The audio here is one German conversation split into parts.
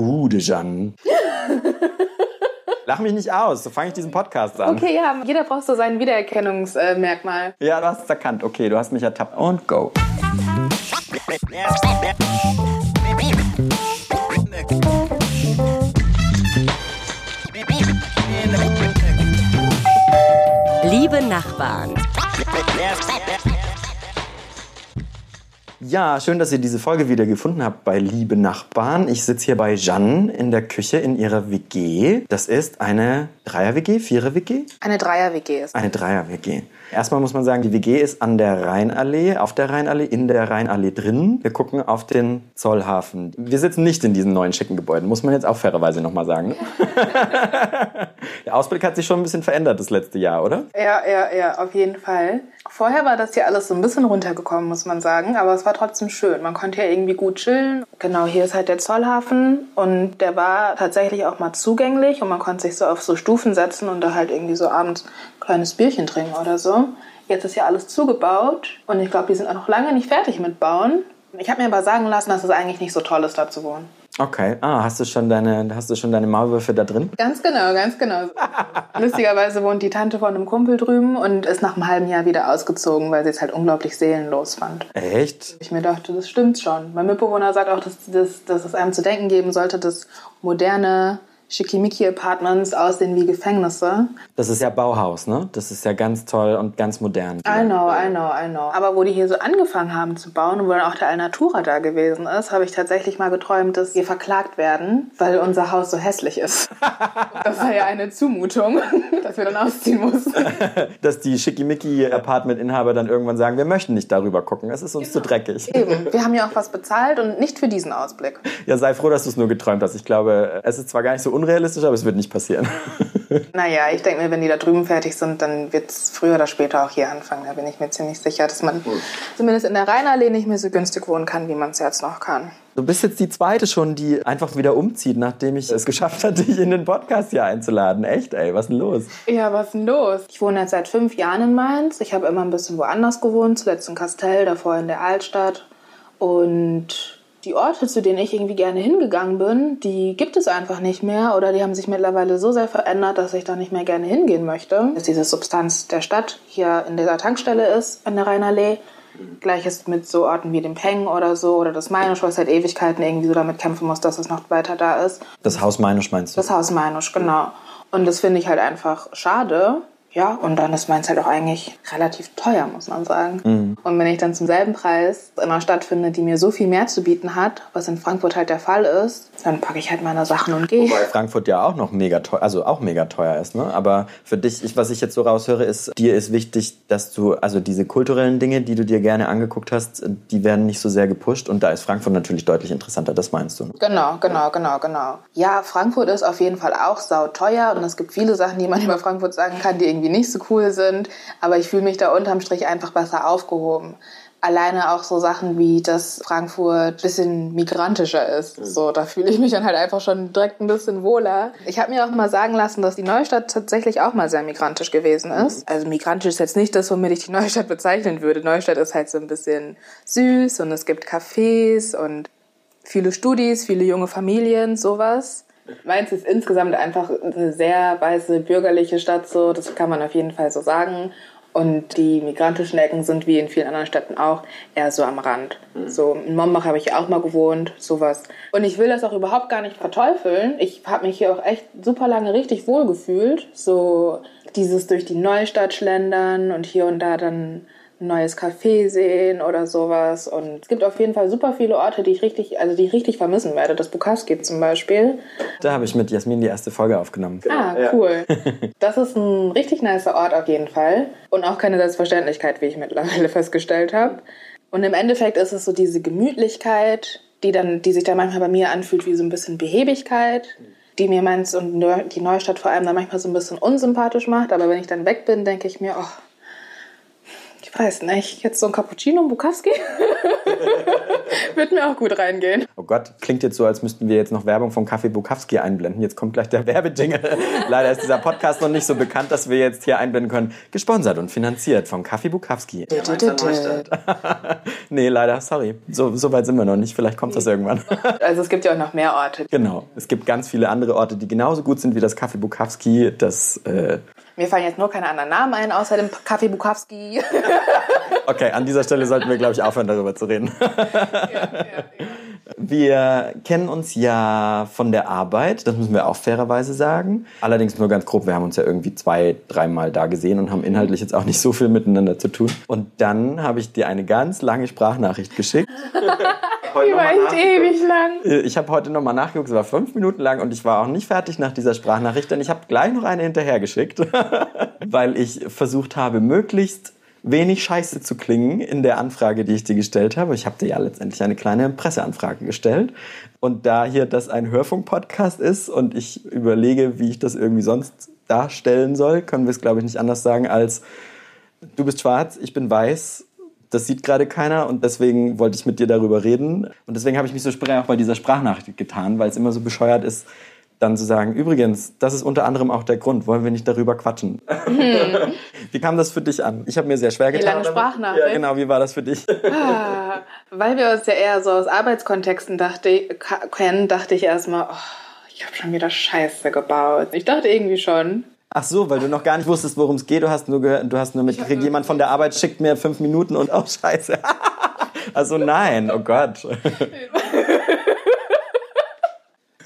Gute, Jan. Lach mich nicht aus, so fange ich diesen Podcast an. Okay, ja, jeder braucht so sein Wiedererkennungsmerkmal. Ja, du hast es erkannt. Okay, du hast mich ertappt. Und go. Liebe Nachbarn. Ja, schön, dass ihr diese Folge wieder gefunden habt bei Liebe Nachbarn. Ich sitze hier bei Jeanne in der Küche in ihrer WG. Das ist eine Dreier-WG, Vierer-WG? Eine Dreier-WG ist. Eine Dreier-WG. Erstmal muss man sagen, die WG ist an der Rheinallee, auf der Rheinallee, in der Rheinallee drin. Wir gucken auf den Zollhafen. Wir sitzen nicht in diesen neuen schicken Gebäuden, muss man jetzt auch fairerweise nochmal sagen. der Ausblick hat sich schon ein bisschen verändert das letzte Jahr, oder? Ja, ja, ja, auf jeden Fall. Vorher war das hier alles so ein bisschen runtergekommen, muss man sagen, aber es war trotzdem schön. Man konnte ja irgendwie gut chillen. Genau, hier ist halt der Zollhafen und der war tatsächlich auch mal zugänglich und man konnte sich so auf so Stufen setzen und da halt irgendwie so abends ein kleines Bierchen trinken oder so. Jetzt ist ja alles zugebaut und ich glaube, die sind auch noch lange nicht fertig mit Bauen. Ich habe mir aber sagen lassen, dass es eigentlich nicht so toll ist, da zu wohnen. Okay. Ah, hast du schon deine, hast du schon deine Maulwürfe da drin? Ganz genau, ganz genau. Lustigerweise wohnt die Tante von einem Kumpel drüben und ist nach einem halben Jahr wieder ausgezogen, weil sie es halt unglaublich seelenlos fand. Echt? Ich mir dachte, das stimmt schon. Mein Mitbewohner sagt auch, dass, dass, dass es einem zu denken geben sollte, dass moderne Schickimicki-Apartments aussehen wie Gefängnisse. Das ist ja Bauhaus, ne? Das ist ja ganz toll und ganz modern. I know, I know, I know. Aber wo die hier so angefangen haben zu bauen und wo dann auch der Alnatura da gewesen ist, habe ich tatsächlich mal geträumt, dass wir verklagt werden, weil unser Haus so hässlich ist. das war ja eine Zumutung, dass wir dann ausziehen mussten. dass die Schickimicki-Apartment-Inhaber dann irgendwann sagen, wir möchten nicht darüber gucken, es ist uns genau. zu dreckig. Eben, wir haben ja auch was bezahlt und nicht für diesen Ausblick. Ja, sei froh, dass du es nur geträumt hast. Ich glaube, es ist zwar gar nicht so unrealistisch, aber es wird nicht passieren. naja, ich denke mir, wenn die da drüben fertig sind, dann wird es früher oder später auch hier anfangen. Da bin ich mir ziemlich sicher, dass man cool. zumindest in der Rheinallee nicht mehr so günstig wohnen kann, wie man es jetzt noch kann. Du bist jetzt die zweite schon, die einfach wieder umzieht, nachdem ich es geschafft habe, dich in den Podcast hier einzuladen. Echt, ey, was ist denn los? Ja, was ist denn los? Ich wohne jetzt seit fünf Jahren in Mainz. Ich habe immer ein bisschen woanders gewohnt, zuletzt in Kastell, davor in der Altstadt. Und die Orte, zu denen ich irgendwie gerne hingegangen bin, die gibt es einfach nicht mehr oder die haben sich mittlerweile so sehr verändert, dass ich da nicht mehr gerne hingehen möchte. Dass diese Substanz der Stadt hier in dieser Tankstelle ist, an der Rheinallee. Gleiches mit so Orten wie dem Peng oder so oder das Meinusch, was seit Ewigkeiten irgendwie so damit kämpfen muss, dass es noch weiter da ist. Das Haus Meinusch meinst du? Das Haus Meinusch, genau. Und das finde ich halt einfach schade, ja, und dann ist meins halt auch eigentlich relativ teuer, muss man sagen. Mhm. Und wenn ich dann zum selben Preis in einer Stadt finde, die mir so viel mehr zu bieten hat, was in Frankfurt halt der Fall ist, dann packe ich halt meine Sachen und gehe. Wobei Frankfurt ja auch noch mega teuer, also auch mega teuer ist, ne? Aber für dich, ich, was ich jetzt so raushöre, ist, dir ist wichtig, dass du, also diese kulturellen Dinge, die du dir gerne angeguckt hast, die werden nicht so sehr gepusht und da ist Frankfurt natürlich deutlich interessanter, das meinst du? Ne? Genau, genau, genau, genau. Ja, Frankfurt ist auf jeden Fall auch sauteuer und es gibt viele Sachen, die man über Frankfurt sagen kann, die irgendwie irgendwie nicht so cool sind, aber ich fühle mich da unterm Strich einfach besser aufgehoben. Alleine auch so Sachen wie, dass Frankfurt ein bisschen migrantischer ist. Mhm. So, da fühle ich mich dann halt einfach schon direkt ein bisschen wohler. Ich habe mir auch mal sagen lassen, dass die Neustadt tatsächlich auch mal sehr migrantisch gewesen ist. Mhm. Also migrantisch ist jetzt nicht das, womit ich die Neustadt bezeichnen würde. Neustadt ist halt so ein bisschen süß und es gibt Cafés und viele Studis, viele junge Familien, sowas. Mainz ist insgesamt einfach eine sehr weiße bürgerliche Stadt, so das kann man auf jeden Fall so sagen. Und die migrantischen Ecken sind wie in vielen anderen Städten auch eher so am Rand. Mhm. So in Mombach habe ich auch mal gewohnt, sowas. Und ich will das auch überhaupt gar nicht verteufeln. Ich habe mich hier auch echt super lange richtig wohl gefühlt. So dieses durch die Neustadt schlendern und hier und da dann ein neues Café sehen oder sowas. Und es gibt auf jeden Fall super viele Orte, die ich richtig, also die ich richtig vermissen werde. Das Bukowski zum Beispiel. Da habe ich mit Jasmin die erste Folge aufgenommen. Ah, cool. Das ist ein richtig nicer Ort auf jeden Fall. Und auch keine Selbstverständlichkeit, wie ich mittlerweile festgestellt habe. Und im Endeffekt ist es so diese Gemütlichkeit, die dann, die sich dann manchmal bei mir anfühlt wie so ein bisschen Behebigkeit die mir Mainz und die Neustadt vor allem dann manchmal so ein bisschen unsympathisch macht. Aber wenn ich dann weg bin, denke ich mir, oh, Ich weiß nicht. Jetzt so ein Cappuccino, Bukowski? Wird mir auch gut reingehen. Oh Gott, klingt jetzt so, als müssten wir jetzt noch Werbung vom Kaffee Bukowski einblenden. Jetzt kommt gleich der Werbejingle. Leider ist dieser Podcast noch nicht so bekannt, dass wir jetzt hier einblenden können. Gesponsert und finanziert vom Kaffee Bukowski. nee, leider, sorry. So, so weit sind wir noch nicht. Vielleicht kommt das irgendwann. Also es gibt ja auch noch mehr Orte. Genau. Es gibt ganz viele andere Orte, die genauso gut sind wie das Kaffee Bukowski. Das, äh Mir fallen jetzt nur keine anderen Namen ein, außer dem Kaffee Bukowski. okay, an dieser Stelle sollten wir, glaube ich, aufhören, darüber zu reden. Wir kennen uns ja von der Arbeit, das müssen wir auch fairerweise sagen. Allerdings nur ganz grob, wir haben uns ja irgendwie zwei, dreimal da gesehen und haben inhaltlich jetzt auch nicht so viel miteinander zu tun. Und dann habe ich dir eine ganz lange Sprachnachricht geschickt. Die war echt ewig lang. Ich habe heute nochmal nachgeguckt, es war fünf Minuten lang und ich war auch nicht fertig nach dieser Sprachnachricht, denn ich habe gleich noch eine hinterhergeschickt, weil ich versucht habe, möglichst wenig scheiße zu klingen in der Anfrage, die ich dir gestellt habe. Ich habe dir ja letztendlich eine kleine Presseanfrage gestellt. Und da hier das ein Hörfunk-Podcast ist und ich überlege, wie ich das irgendwie sonst darstellen soll, können wir es, glaube ich, nicht anders sagen als du bist schwarz, ich bin weiß. Das sieht gerade keiner und deswegen wollte ich mit dir darüber reden. Und deswegen habe ich mich so auch bei dieser Sprachnachricht getan, weil es immer so bescheuert ist, dann zu sagen, übrigens, das ist unter anderem auch der Grund, wollen wir nicht darüber quatschen. Hm. wie kam das für dich an? Ich habe mir sehr schwer getan. Die lange Sprachnachricht. Ja, genau, wie war das für dich? Ah, weil wir uns ja eher so aus Arbeitskontexten dachte, kennen, dachte ich erstmal, oh, ich habe schon wieder Scheiße gebaut. Ich dachte irgendwie schon. Ach so, weil du noch gar nicht wusstest, worum es geht. Du hast nur gehört, du hast nur mitgekriegt, jemand von der Arbeit schickt mir fünf Minuten und oh Scheiße. also nein, oh Gott.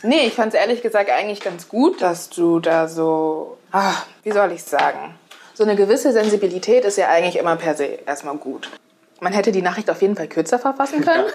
Nee, ich fand es ehrlich gesagt eigentlich ganz gut, dass du da so, ach, wie soll ich sagen, so eine gewisse Sensibilität ist ja eigentlich immer per se erstmal gut. Man hätte die Nachricht auf jeden Fall kürzer verfassen können.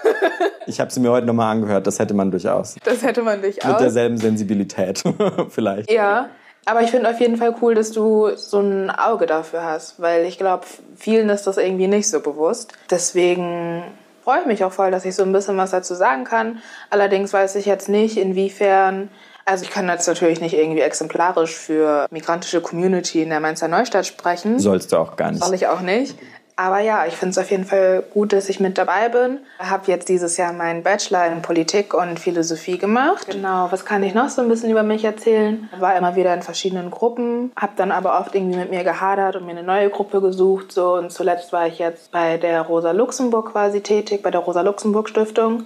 Ich habe sie mir heute nochmal angehört, das hätte man durchaus. Das hätte man durchaus. Mit derselben Sensibilität, vielleicht. Ja, aber ich finde auf jeden Fall cool, dass du so ein Auge dafür hast, weil ich glaube, vielen ist das irgendwie nicht so bewusst. Deswegen freue ich mich auch voll, dass ich so ein bisschen was dazu sagen kann. Allerdings weiß ich jetzt nicht, inwiefern also ich kann jetzt natürlich nicht irgendwie exemplarisch für migrantische Community in der Mainzer Neustadt sprechen. Sollst du auch gar nicht. Soll ich auch nicht. Aber ja, ich finde es auf jeden Fall gut, dass ich mit dabei bin. Ich habe jetzt dieses Jahr meinen Bachelor in Politik und Philosophie gemacht. Genau, was kann ich noch so ein bisschen über mich erzählen? War immer wieder in verschiedenen Gruppen, habe dann aber oft irgendwie mit mir gehadert und mir eine neue Gruppe gesucht. So und zuletzt war ich jetzt bei der Rosa Luxemburg quasi tätig, bei der Rosa Luxemburg Stiftung.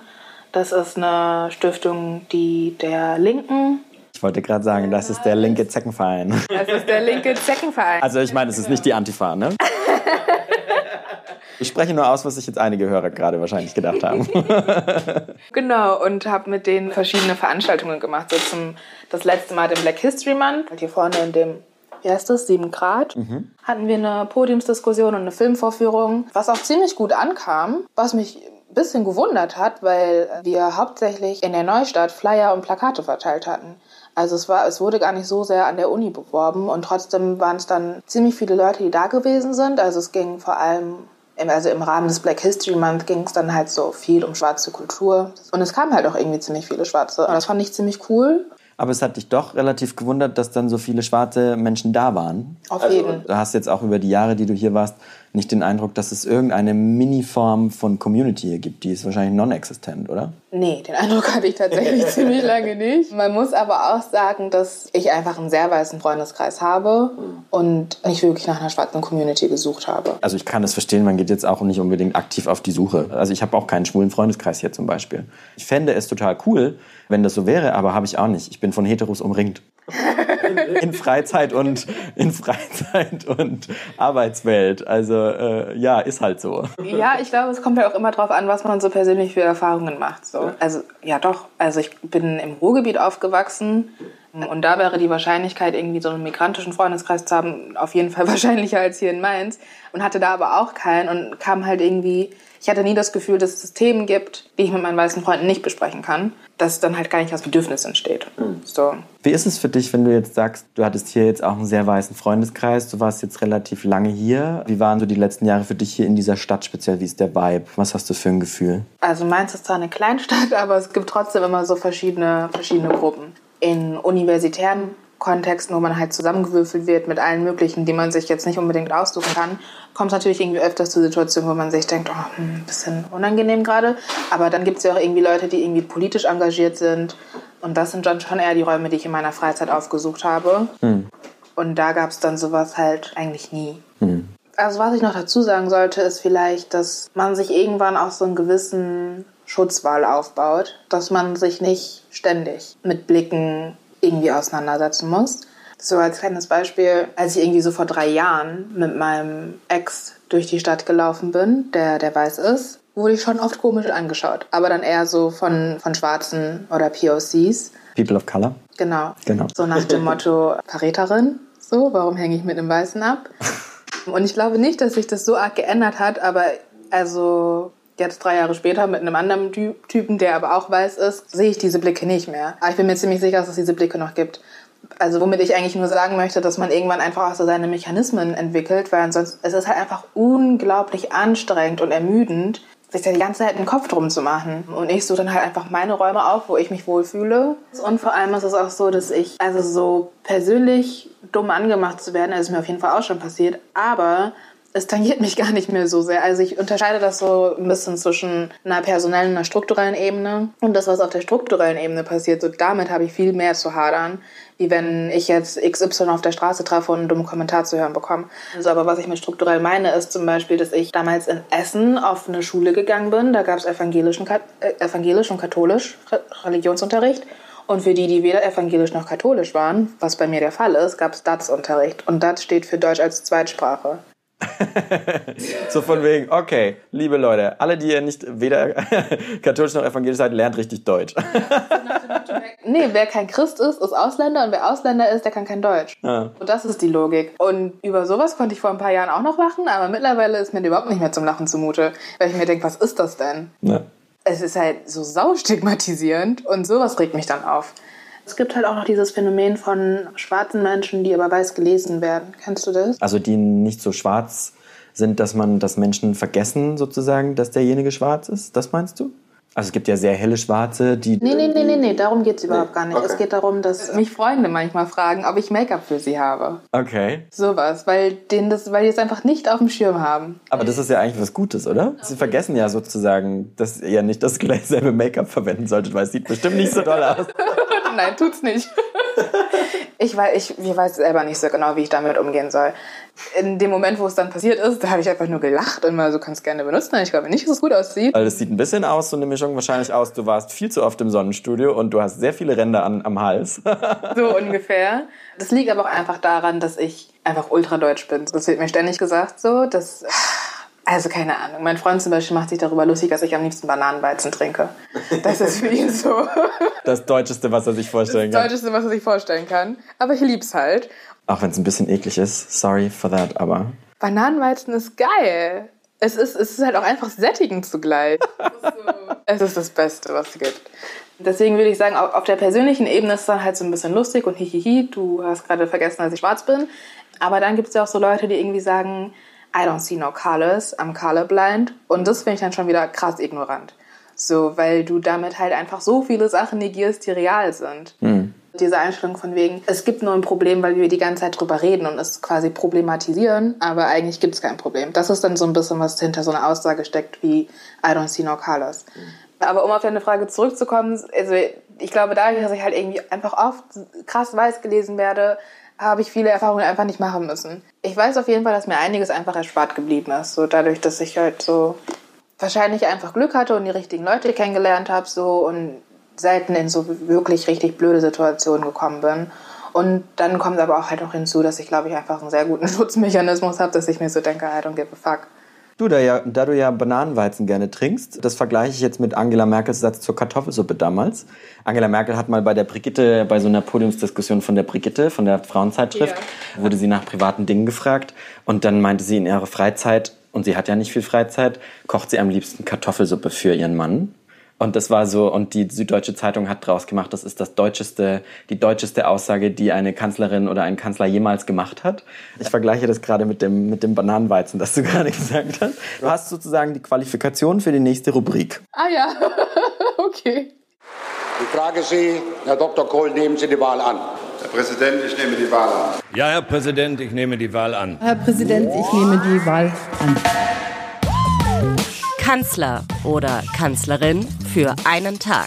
Das ist eine Stiftung, die der Linken ich wollte gerade sagen, das ist der linke Zeckenverein. Das ist der linke Zeckenverein. Also ich meine, es ist nicht die Antifa, ne? Ich spreche nur aus, was sich jetzt einige Hörer gerade wahrscheinlich gedacht haben. genau, und habe mit denen verschiedene Veranstaltungen gemacht. So zum das letzte Mal den Black History Month. Hier vorne in dem, wie heißt das, 7 Grad, mhm. hatten wir eine Podiumsdiskussion und eine Filmvorführung, was auch ziemlich gut ankam, was mich ein bisschen gewundert hat, weil wir hauptsächlich in der Neustadt Flyer und Plakate verteilt hatten. Also es war, es wurde gar nicht so sehr an der Uni beworben und trotzdem waren es dann ziemlich viele Leute, die da gewesen sind. Also es ging vor allem also im Rahmen des Black History Month ging es dann halt so viel um schwarze Kultur. Und es kamen halt auch irgendwie ziemlich viele Schwarze. Und das fand ich ziemlich cool. Aber es hat dich doch relativ gewundert, dass dann so viele schwarze Menschen da waren. Auf jeden. Also, du hast jetzt auch über die Jahre, die du hier warst, nicht den Eindruck, dass es irgendeine Mini-Form von Community hier gibt. Die ist wahrscheinlich non-existent, oder? Nee, den Eindruck hatte ich tatsächlich ziemlich lange nicht. Man muss aber auch sagen, dass ich einfach einen sehr weißen Freundeskreis habe und nicht wirklich nach einer schwarzen Community gesucht habe. Also ich kann das verstehen, man geht jetzt auch nicht unbedingt aktiv auf die Suche. Also ich habe auch keinen schwulen Freundeskreis hier zum Beispiel. Ich fände es total cool, wenn das so wäre, aber habe ich auch nicht. Ich bin von Heteros umringt. In Freizeit und in Freizeit und Arbeitswelt. Also äh, ja, ist halt so. Ja, ich glaube, es kommt ja auch immer darauf an, was man so persönlich für Erfahrungen macht. So. Also ja, doch. Also ich bin im Ruhrgebiet aufgewachsen. Und da wäre die Wahrscheinlichkeit, irgendwie so einen migrantischen Freundeskreis zu haben, auf jeden Fall wahrscheinlicher als hier in Mainz. Und hatte da aber auch keinen und kam halt irgendwie ich hatte nie das Gefühl, dass es Themen gibt, die ich mit meinen weißen Freunden nicht besprechen kann, dass dann halt gar nicht das Bedürfnis entsteht. Mhm. So. Wie ist es für dich, wenn du jetzt sagst, du hattest hier jetzt auch einen sehr weißen Freundeskreis, du warst jetzt relativ lange hier. Wie waren so die letzten Jahre für dich hier in dieser Stadt speziell? Wie ist der Vibe? Was hast du für ein Gefühl? Also Mainz ist zwar eine Kleinstadt, aber es gibt trotzdem immer so verschiedene, verschiedene Gruppen. In universitären Kontexten, wo man halt zusammengewürfelt wird mit allen möglichen, die man sich jetzt nicht unbedingt aussuchen kann, kommt es natürlich irgendwie öfters zu Situationen, wo man sich denkt, oh, hm, ein bisschen unangenehm gerade. Aber dann gibt es ja auch irgendwie Leute, die irgendwie politisch engagiert sind. Und das sind dann schon eher die Räume, die ich in meiner Freizeit aufgesucht habe. Hm. Und da gab es dann sowas halt eigentlich nie. Also was ich noch dazu sagen sollte, ist vielleicht, dass man sich irgendwann auch so einen gewissen Schutzwall aufbaut, dass man sich nicht ständig mit Blicken irgendwie auseinandersetzen muss. So als kleines Beispiel, als ich irgendwie so vor drei Jahren mit meinem Ex durch die Stadt gelaufen bin, der, der weiß ist, wurde ich schon oft komisch angeschaut. Aber dann eher so von, von Schwarzen oder POCs. People of Color. Genau. Genau. So nach dem Motto Verräterin. So, warum hänge ich mit einem Weißen ab? Und ich glaube nicht, dass sich das so arg geändert hat, aber also jetzt drei Jahre später mit einem anderen Ty Typen, der aber auch weiß ist, sehe ich diese Blicke nicht mehr. Aber ich bin mir ziemlich sicher, dass es diese Blicke noch gibt. Also womit ich eigentlich nur sagen möchte, dass man irgendwann einfach auch so seine Mechanismen entwickelt, weil ansonsten es ist halt einfach unglaublich anstrengend und ermüdend, sich da die ganze Zeit den Kopf drum zu machen. Und ich suche dann halt einfach meine Räume auf, wo ich mich wohlfühle. Und vor allem ist es auch so, dass ich, also so persönlich dumm angemacht zu werden, das ist mir auf jeden Fall auch schon passiert, aber es tangiert mich gar nicht mehr so sehr. Also ich unterscheide das so ein bisschen zwischen einer personellen und einer strukturellen Ebene. Und das, was auf der strukturellen Ebene passiert, so damit habe ich viel mehr zu hadern, wie wenn ich jetzt XY auf der Straße treffe und einen dummen Kommentar zu hören bekomme. Also aber was ich mit strukturell meine, ist zum Beispiel, dass ich damals in Essen auf eine Schule gegangen bin. Da gab es evangelischen, äh, evangelisch und katholisch Religionsunterricht. Und für die, die weder evangelisch noch katholisch waren, was bei mir der Fall ist, gab es DATS-Unterricht. Und DATS steht für Deutsch als Zweitsprache. so von wegen, okay, liebe Leute, alle, die ihr nicht weder katholisch noch evangelisch seid, lernt richtig Deutsch. nee, wer kein Christ ist, ist Ausländer und wer Ausländer ist, der kann kein Deutsch. Ja. Und das ist die Logik. Und über sowas konnte ich vor ein paar Jahren auch noch lachen, aber mittlerweile ist mir überhaupt nicht mehr zum Lachen zumute, weil ich mir denke, was ist das denn? Ja. Es ist halt so saustigmatisierend und sowas regt mich dann auf. Es gibt halt auch noch dieses Phänomen von schwarzen Menschen, die aber weiß gelesen werden. Kennst du das? Also die nicht so schwarz sind, dass man, dass Menschen vergessen sozusagen, dass derjenige schwarz ist. Das meinst du? Also es gibt ja sehr helle Schwarze, die... Nee, nee, nee, nee, nee. darum geht es überhaupt gar nicht. Okay. Es geht darum, dass mich Freunde manchmal fragen, ob ich Make-up für sie habe. Okay. Sowas, weil, denen das, weil die es einfach nicht auf dem Schirm haben. Aber das ist ja eigentlich was Gutes, oder? Sie vergessen ja sozusagen, dass ihr nicht das gleich selbe Make-up verwenden solltet, weil es sieht bestimmt nicht so doll aus. Nein, tut's nicht. Ich weiß, ich, ich weiß selber nicht so genau, wie ich damit umgehen soll. In dem Moment, wo es dann passiert ist, da habe ich einfach nur gelacht und mal so, kannst gerne benutzen. Ich glaube nicht, dass es gut aussieht. Weil es sieht ein bisschen aus, so eine Mischung wahrscheinlich aus, du warst viel zu oft im Sonnenstudio und du hast sehr viele Ränder an, am Hals. So ungefähr. Das liegt aber auch einfach daran, dass ich einfach ultradeutsch bin. Das wird mir ständig gesagt so, dass... Also keine Ahnung. Mein Freund zum Beispiel macht sich darüber lustig, dass ich am liebsten Bananenweizen trinke. Das ist für ihn so Das Deutscheste, was er sich vorstellen das kann. Deutscheste, was er sich vorstellen kann. Aber ich lieb's halt. Auch wenn es ein bisschen eklig ist. Sorry for that, aber... Bananenweizen ist geil. Es ist, es ist halt auch einfach sättigend zugleich. es ist das Beste, was es gibt. Deswegen würde ich sagen, auf der persönlichen Ebene ist es dann halt so ein bisschen lustig und hihihi, du hast gerade vergessen, dass ich schwarz bin. Aber dann gibt es ja auch so Leute, die irgendwie sagen, I don't see no colors, I'm colorblind. Und das finde ich dann schon wieder krass ignorant. So, weil du damit halt einfach so viele Sachen negierst, die real sind. Diese Einstellung von wegen, es gibt nur ein Problem, weil wir die ganze Zeit drüber reden und es quasi problematisieren, aber eigentlich gibt es kein Problem. Das ist dann so ein bisschen, was hinter so einer Aussage steckt wie I don't see no colors. Aber um auf deine Frage zurückzukommen, also ich glaube, dadurch, dass ich halt irgendwie einfach oft krass weiß gelesen werde, habe ich viele Erfahrungen einfach nicht machen müssen. Ich weiß auf jeden Fall, dass mir einiges einfach erspart geblieben ist. So dadurch, dass ich halt so wahrscheinlich einfach Glück hatte und die richtigen Leute kennengelernt habe so und selten in so wirklich richtig blöde Situationen gekommen bin. Und dann kommt aber auch halt noch hinzu, dass ich glaube ich einfach einen sehr guten Schutzmechanismus habe, dass ich mir so denke, I don't give a fuck. Du, da, ja, da du ja Bananenweizen gerne trinkst, das vergleiche ich jetzt mit Angela Merkels Satz zur Kartoffelsuppe damals. Angela Merkel hat mal bei der Brigitte, bei so einer Podiumsdiskussion von der Brigitte, von der Frauenzeitschrift, wurde sie nach privaten Dingen gefragt und dann meinte sie in ihrer Freizeit, und sie hat ja nicht viel Freizeit, kocht sie am liebsten Kartoffelsuppe für ihren Mann. Und das war so, und die Süddeutsche Zeitung hat draus gemacht, das ist das deutscheste, die deutscheste Aussage, die eine Kanzlerin oder ein Kanzler jemals gemacht hat. Ich vergleiche das gerade mit dem, mit dem Bananenweizen, das du gerade gesagt hast. Du hast sozusagen die Qualifikation für die nächste Rubrik. Ah ja, okay. Ich frage Sie, Herr Dr. Kohl, nehmen Sie die Wahl an. Präsident, ich nehme die Wahl an. Ja, Herr Präsident, ich nehme die Wahl an. Herr Präsident, ich nehme die Wahl an. Kanzler oder Kanzlerin für einen Tag.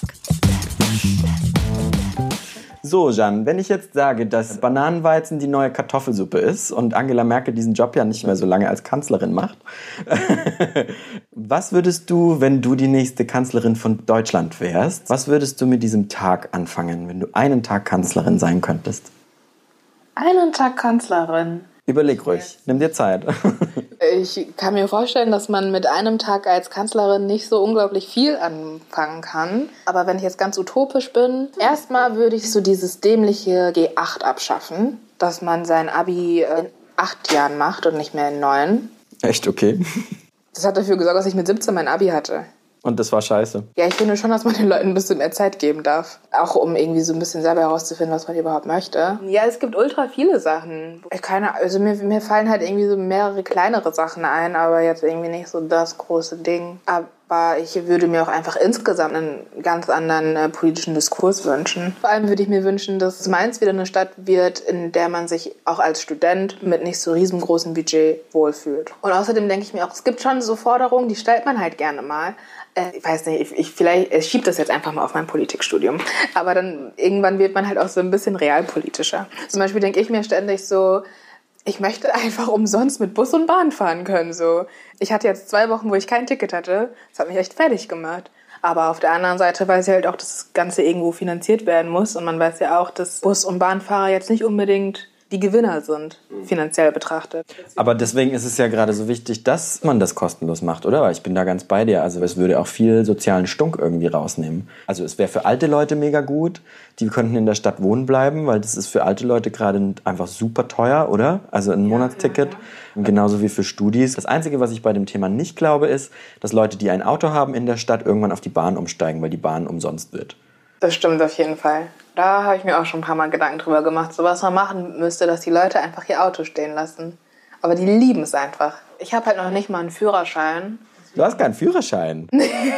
So, Jan, wenn ich jetzt sage, dass Bananenweizen die neue Kartoffelsuppe ist und Angela Merkel diesen Job ja nicht mehr so lange als Kanzlerin macht, was würdest du, wenn du die nächste Kanzlerin von Deutschland wärst, was würdest du mit diesem Tag anfangen, wenn du einen Tag Kanzlerin sein könntest? Einen Tag Kanzlerin. Überleg ruhig, nimm dir Zeit. Ich kann mir vorstellen, dass man mit einem Tag als Kanzlerin nicht so unglaublich viel anfangen kann. Aber wenn ich jetzt ganz utopisch bin, erstmal würde ich so dieses dämliche G8 abschaffen, dass man sein Abi in acht Jahren macht und nicht mehr in neun. Echt okay. Das hat dafür gesorgt, dass ich mit 17 mein Abi hatte. Und das war scheiße. Ja, ich finde schon, dass man den Leuten ein bisschen mehr Zeit geben darf. Auch um irgendwie so ein bisschen selber herauszufinden, was man überhaupt möchte. Ja, es gibt ultra viele Sachen. Keine, also mir, mir fallen halt irgendwie so mehrere kleinere Sachen ein, aber jetzt irgendwie nicht so das große Ding. Aber ich würde mir auch einfach insgesamt einen ganz anderen äh, politischen Diskurs wünschen. Vor allem würde ich mir wünschen, dass Mainz wieder eine Stadt wird, in der man sich auch als Student mit nicht so riesengroßem Budget wohlfühlt. Und außerdem denke ich mir auch, es gibt schon so Forderungen, die stellt man halt gerne mal äh, ich weiß nicht, ich, ich vielleicht ich schiebe das jetzt einfach mal auf mein Politikstudium. Aber dann irgendwann wird man halt auch so ein bisschen realpolitischer. Zum Beispiel denke ich mir ständig so, ich möchte einfach umsonst mit Bus und Bahn fahren können. So, ich hatte jetzt zwei Wochen, wo ich kein Ticket hatte. Das hat mich echt fertig gemacht. Aber auf der anderen Seite weiß ich halt auch, dass das Ganze irgendwo finanziert werden muss. Und man weiß ja auch, dass Bus- und Bahnfahrer jetzt nicht unbedingt die Gewinner sind, finanziell betrachtet. Aber deswegen ist es ja gerade so wichtig, dass man das kostenlos macht, oder? Weil ich bin da ganz bei dir. Also es würde auch viel sozialen Stunk irgendwie rausnehmen. Also es wäre für alte Leute mega gut. Die könnten in der Stadt wohnen bleiben, weil das ist für alte Leute gerade einfach super teuer, oder? Also ein Monatsticket. Und genauso wie für Studis. Das Einzige, was ich bei dem Thema nicht glaube, ist, dass Leute, die ein Auto haben in der Stadt, irgendwann auf die Bahn umsteigen, weil die Bahn umsonst wird. Das stimmt auf jeden Fall. Da habe ich mir auch schon ein paar Mal Gedanken drüber gemacht, so was man machen müsste, dass die Leute einfach ihr Auto stehen lassen. Aber die lieben es einfach. Ich habe halt noch nicht mal einen Führerschein. Du hast keinen Führerschein.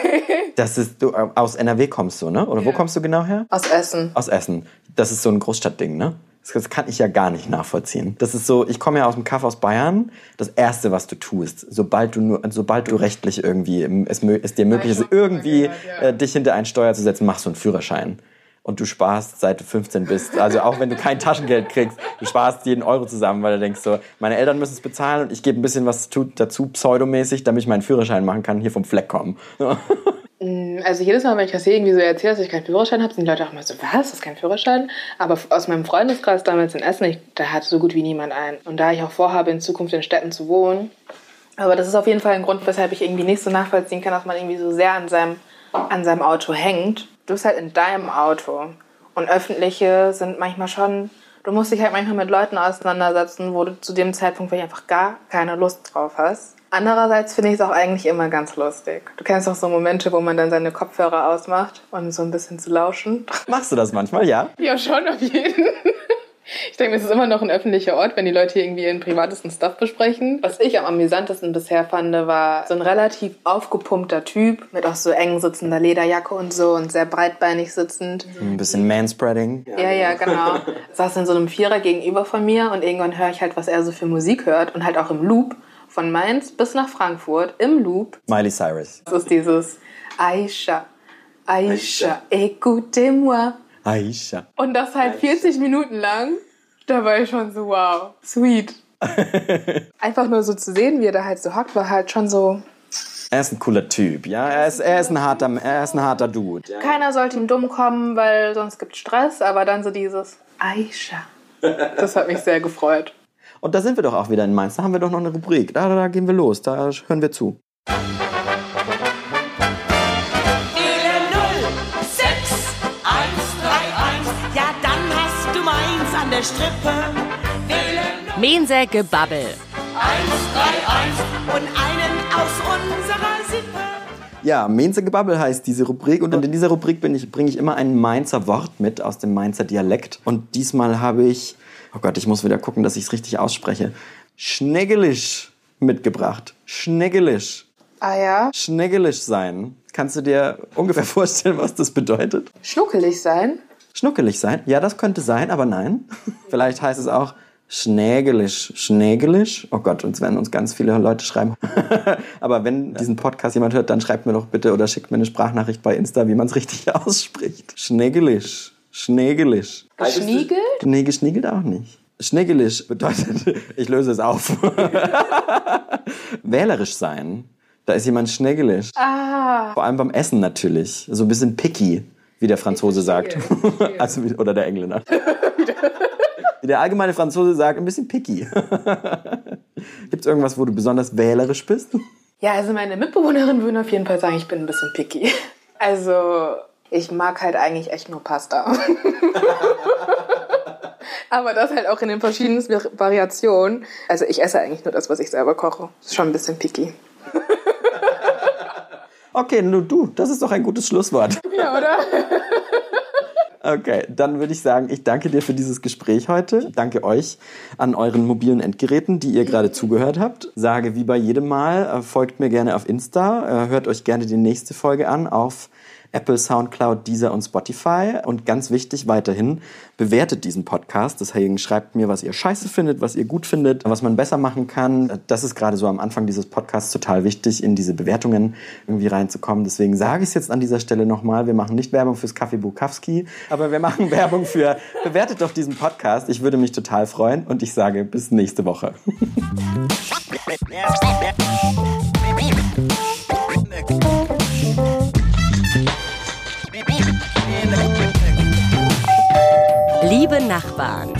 das ist, du äh, aus NRW kommst du, ne? Oder wo kommst du genau her? Aus Essen. Aus Essen. Das ist so ein Großstadtding, ne? Das kann ich ja gar nicht nachvollziehen. Das ist so, ich komme ja aus dem Kaff aus Bayern. Das erste, was du tust, sobald du nur, sobald du rechtlich irgendwie es, es dir möglich ist, irgendwie äh, dich hinter einen Steuer zu setzen, machst du einen Führerschein. Und du sparst, seit du 15 bist. Also auch wenn du kein Taschengeld kriegst, du sparst jeden Euro zusammen, weil du denkst so, meine Eltern müssen es bezahlen und ich gebe ein bisschen was dazu, pseudomäßig, damit ich meinen Führerschein machen kann, hier vom Fleck kommen. Also jedes Mal, wenn ich das irgendwie so erzähle, dass ich keinen Führerschein habe, sind die Leute auch immer so, was, das ist kein Führerschein? Aber aus meinem Freundeskreis damals in Essen, ich, da hat so gut wie niemand einen. Und da ich auch vorhabe, in Zukunft in Städten zu wohnen, aber das ist auf jeden Fall ein Grund, weshalb ich irgendwie nicht so nachvollziehen kann, dass man irgendwie so sehr an seinem, an seinem Auto hängt. Du bist halt in deinem Auto. Und öffentliche sind manchmal schon, du musst dich halt manchmal mit Leuten auseinandersetzen, wo du zu dem Zeitpunkt vielleicht einfach gar keine Lust drauf hast. Andererseits finde ich es auch eigentlich immer ganz lustig. Du kennst auch so Momente, wo man dann seine Kopfhörer ausmacht, um so ein bisschen zu lauschen. Machst du das manchmal, ja? Ja, schon, auf jeden Fall. Ich denke, es ist immer noch ein öffentlicher Ort, wenn die Leute hier irgendwie ihren privatesten Stuff besprechen. Was ich am amüsantesten bisher fand, war so ein relativ aufgepumpter Typ mit auch so eng sitzender Lederjacke und so und sehr breitbeinig sitzend. Ein bisschen Manspreading. Ja, ja, genau. Saß in so einem Vierer gegenüber von mir und irgendwann höre ich halt, was er so für Musik hört und halt auch im Loop von Mainz bis nach Frankfurt im Loop. Miley Cyrus. Das ist dieses Aisha, Aisha, écoutez-moi. Aisha. Und das halt 40 Minuten lang. Da war ich schon so, wow, sweet. Einfach nur so zu sehen, wie er da halt so hockt, war halt schon so. Er ist ein cooler Typ, ja. Er ist, er ist, ein, harter, er ist ein harter Dude. Ja. Keiner sollte ihm dumm kommen, weil sonst gibt Stress, aber dann so dieses Aisha. Das hat mich sehr gefreut. Und da sind wir doch auch wieder in Mainz. Da haben wir doch noch eine Rubrik. Da, da, da gehen wir los. Da hören wir zu. Wähle 06131. Ja, dann hast du meins an der Strippe. Mense Gebabbel. 131 und einen aus unserer Sippe. Ja, Mainzer Gebabbel heißt diese Rubrik und in dieser Rubrik ich, bringe ich immer ein Mainzer Wort mit aus dem Mainzer Dialekt. Und diesmal habe ich, oh Gott, ich muss wieder gucken, dass ich es richtig ausspreche, Schneggelisch mitgebracht. Schneggelisch. Ah ja? Schneggelisch sein. Kannst du dir ungefähr vorstellen, was das bedeutet? Schnuckelig sein. Schnuckelig sein? Ja, das könnte sein, aber nein. Vielleicht heißt es auch Schnägelisch. Schnägelisch? Oh Gott, uns werden uns ganz viele Leute schreiben. aber wenn diesen Podcast jemand hört, dann schreibt mir doch bitte oder schickt mir eine Sprachnachricht bei Insta, wie man es richtig ausspricht. Schnägelisch. Schnägelisch. Geschniegelt? Nee, geschniegelt auch nicht. Schnägelisch bedeutet, ich löse es auf. Wählerisch sein. Da ist jemand schnägelisch. Ah. Vor allem beim Essen natürlich. So ein bisschen picky, wie der Franzose sagt. also, oder der Engländer. wie der allgemeine Franzose sagt, ein bisschen picky. Gibt es irgendwas, wo du besonders wählerisch bist? Ja, also meine Mitbewohnerin würden auf jeden Fall sagen, ich bin ein bisschen picky. Also ich mag halt eigentlich echt nur Pasta. Aber das halt auch in den verschiedensten Vari- Variationen. Also ich esse eigentlich nur das, was ich selber koche. Ist schon ein bisschen picky. Okay, nur du, das ist doch ein gutes Schlusswort. Ja, oder? Okay, dann würde ich sagen, ich danke dir für dieses Gespräch heute. Danke euch an euren mobilen Endgeräten, die ihr gerade zugehört habt. Sage wie bei jedem Mal, äh, folgt mir gerne auf Insta, äh, hört euch gerne die nächste Folge an auf Apple, Soundcloud, Deezer und Spotify. Und ganz wichtig weiterhin, bewertet diesen Podcast. Deswegen schreibt mir, was ihr scheiße findet, was ihr gut findet, was man besser machen kann. Das ist gerade so am Anfang dieses Podcasts total wichtig, in diese Bewertungen irgendwie reinzukommen. Deswegen sage ich es jetzt an dieser Stelle nochmal. Wir machen nicht Werbung fürs Kaffee Bukowski, aber wir machen Werbung für bewertet doch diesen Podcast. Ich würde mich total freuen und ich sage bis nächste Woche. Nachbarn,